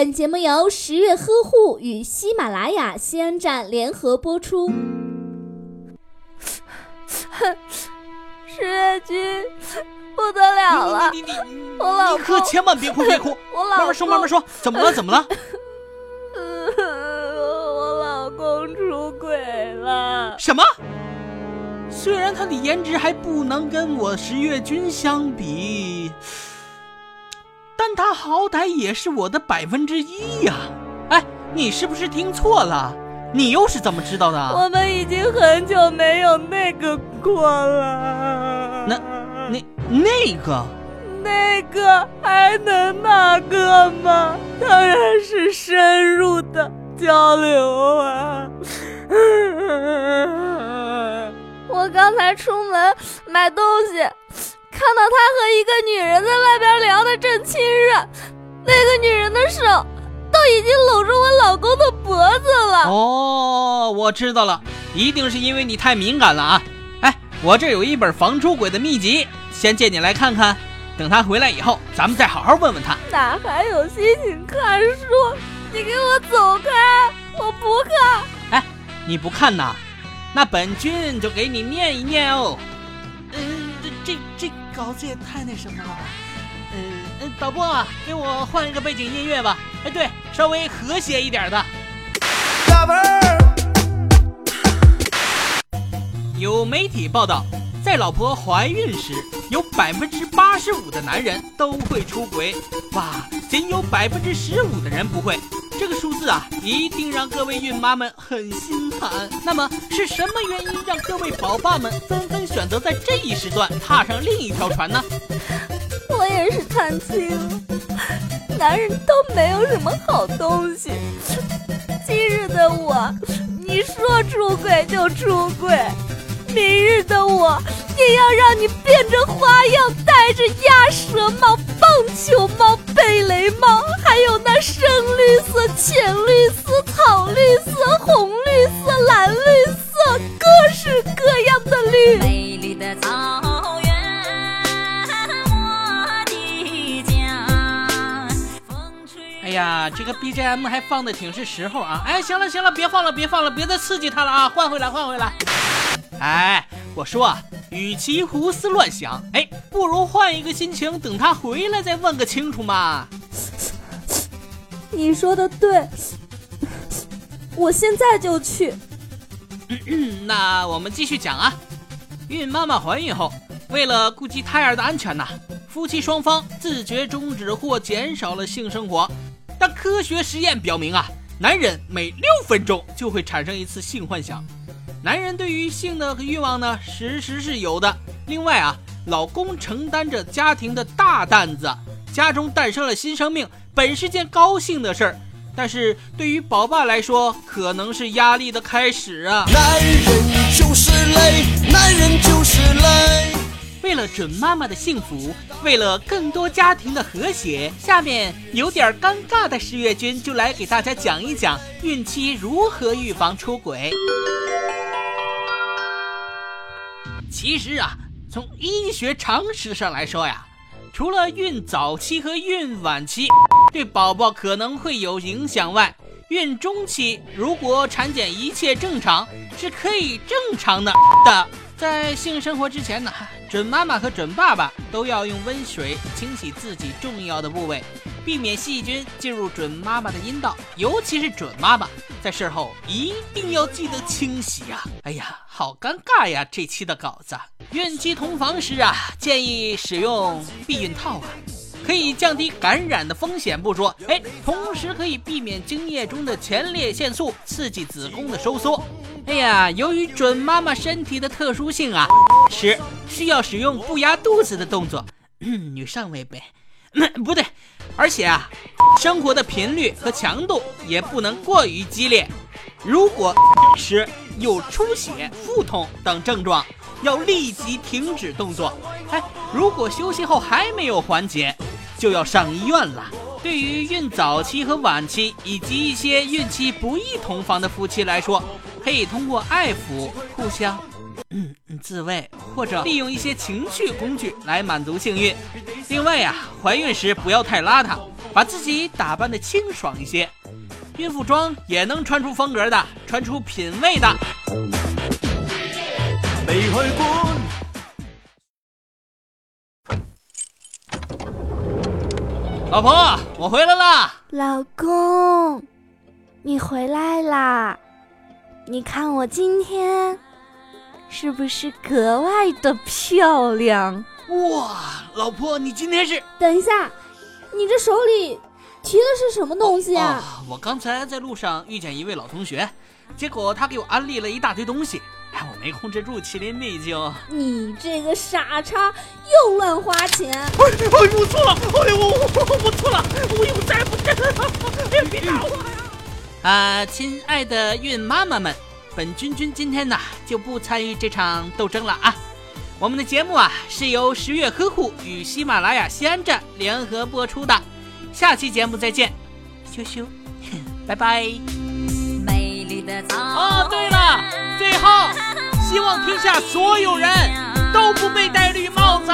本节目由十月呵护与喜马拉雅西安站联合播出。十月君，不得了了！你你你，我老你可千万别哭别哭，我老慢慢说慢慢说，怎么了怎么了？我老公出轨了。什么？虽然他的颜值还不能跟我十月君相比，但他好歹也是我的百分之一呀！哎，你是不是听错了？你又是怎么知道的？我们已经很久没有那个过了。那那那个，那个还能那个吗？当然是深入的交流啊！我刚才出门买东西，看到他和一个女人在外边聊得正亲热，那个女人的手都已经搂住我老公的脖子了。哦，我知道了，一定是因为你太敏感了啊！哎，我这有一本防出轨的秘籍，先借你来看看。等他回来以后，咱们再好好问问他。哪还有心情看书？你给我走开！我不看。哎，你不看呐？那本君就给你念一念哦。嗯，这这这稿子也太那什么了吧？嗯嗯，导播，给我换一个背景音乐吧。哎，对，稍微和谐一点的。有媒体报道，在老婆怀孕时，有百分之八十五的男人都会出轨，哇，仅有百分之十五的人不会。这个数字啊，一定让各位孕妈们很心寒。那么是什么原因让各位宝爸们纷纷选择在这一时段踏上另一条船呢？我也是看清，男人都没有什么好东西。今日的我，你说出轨就出轨；明日的我，也要让你变着花样戴着鸭舌帽、棒球帽、贝雷帽，色、浅绿色、草绿色、红绿色、蓝绿色，各式各样的绿。美丽的草原，我的家。哎呀，这个 BGM 还放的挺是时候啊！哎，行了行了，别放了别放了，别再刺激他了啊！换回来换回来。哎，我说，与其胡思乱想，哎，不如换一个心情，等他回来再问个清楚嘛。你说的对，我现在就去。那我们继续讲啊。孕妈妈怀孕后，为了顾及胎儿的安全呐，夫妻双方自觉终止或减少了性生活。但科学实验表明啊，男人每六分钟就会产生一次性幻想。男人对于性的欲望呢，时时是有的。另外啊，老公承担着家庭的大担子，家中诞生了新生命，本是件高兴的事儿。但是对于宝爸来说，可能是压力的开始啊！男人就是累，男人就是累。为了准妈妈的幸福，为了更多家庭的和谐，下面有点尴尬的十月君就来给大家讲一讲孕期如何预防出轨。其实啊，从医学常识上来说呀，除了孕早期和孕晚期对宝宝可能会有影响外，孕中期如果产检一切正常，是可以正常的的。在性生活之前呢，准妈妈和准爸爸都要用温水清洗自己重要的部位，避免细菌进入准妈妈的阴道，尤其是准妈妈在事后一定要记得清洗呀、哎呀，好尴尬呀！这期的稿子，孕期同房时啊，建议使用避孕套啊。可以降低感染的风险不说，哎，同时可以避免精液中的前列腺素刺激子宫的收缩。哎呀，由于准妈妈身体的特殊性啊，是需要使用不压肚子的动作，嗯、女上位呗，嗯不对，而且啊，生活的频率和强度也不能过于激烈。如果时有出血、腹痛等症状，要立即停止动作。哎，如果休息后还没有缓解，就要上医院了。对于孕早期和晚期以及一些孕期不宜同房的夫妻来说，可以通过爱抚、互相。嗯，自慰或者利用一些情趣工具来满足性欲。另外呀、怀孕时不要太邋遢，把自己打扮的清爽一些。孕妇装也能穿出风格的，穿出品味的。没去过。老婆，我回来啦！老公，你回来啦！你看我今天是不是格外的漂亮？哇，老婆，你今天是等一下，你这手里提的是什么东西啊？哦我刚才在路上遇见一位老同学，结果他给我安利了一大堆东西，哎，我没控制住，麒麟臂就……你这个傻叉，又乱花钱！哎，哎，我错了，哎呦，我我我错了，我以后再也不这样了，哎，别打我呀！啊，亲爱的孕妈妈们，本君君今天呢就不参与这场斗争了啊。我们的节目啊是由十月呵护与喜马拉雅西安站联合播出的，下期节目再见，羞羞，拜拜。美丽的草哦，对了，最后 希望天下所有人都不被戴绿帽子。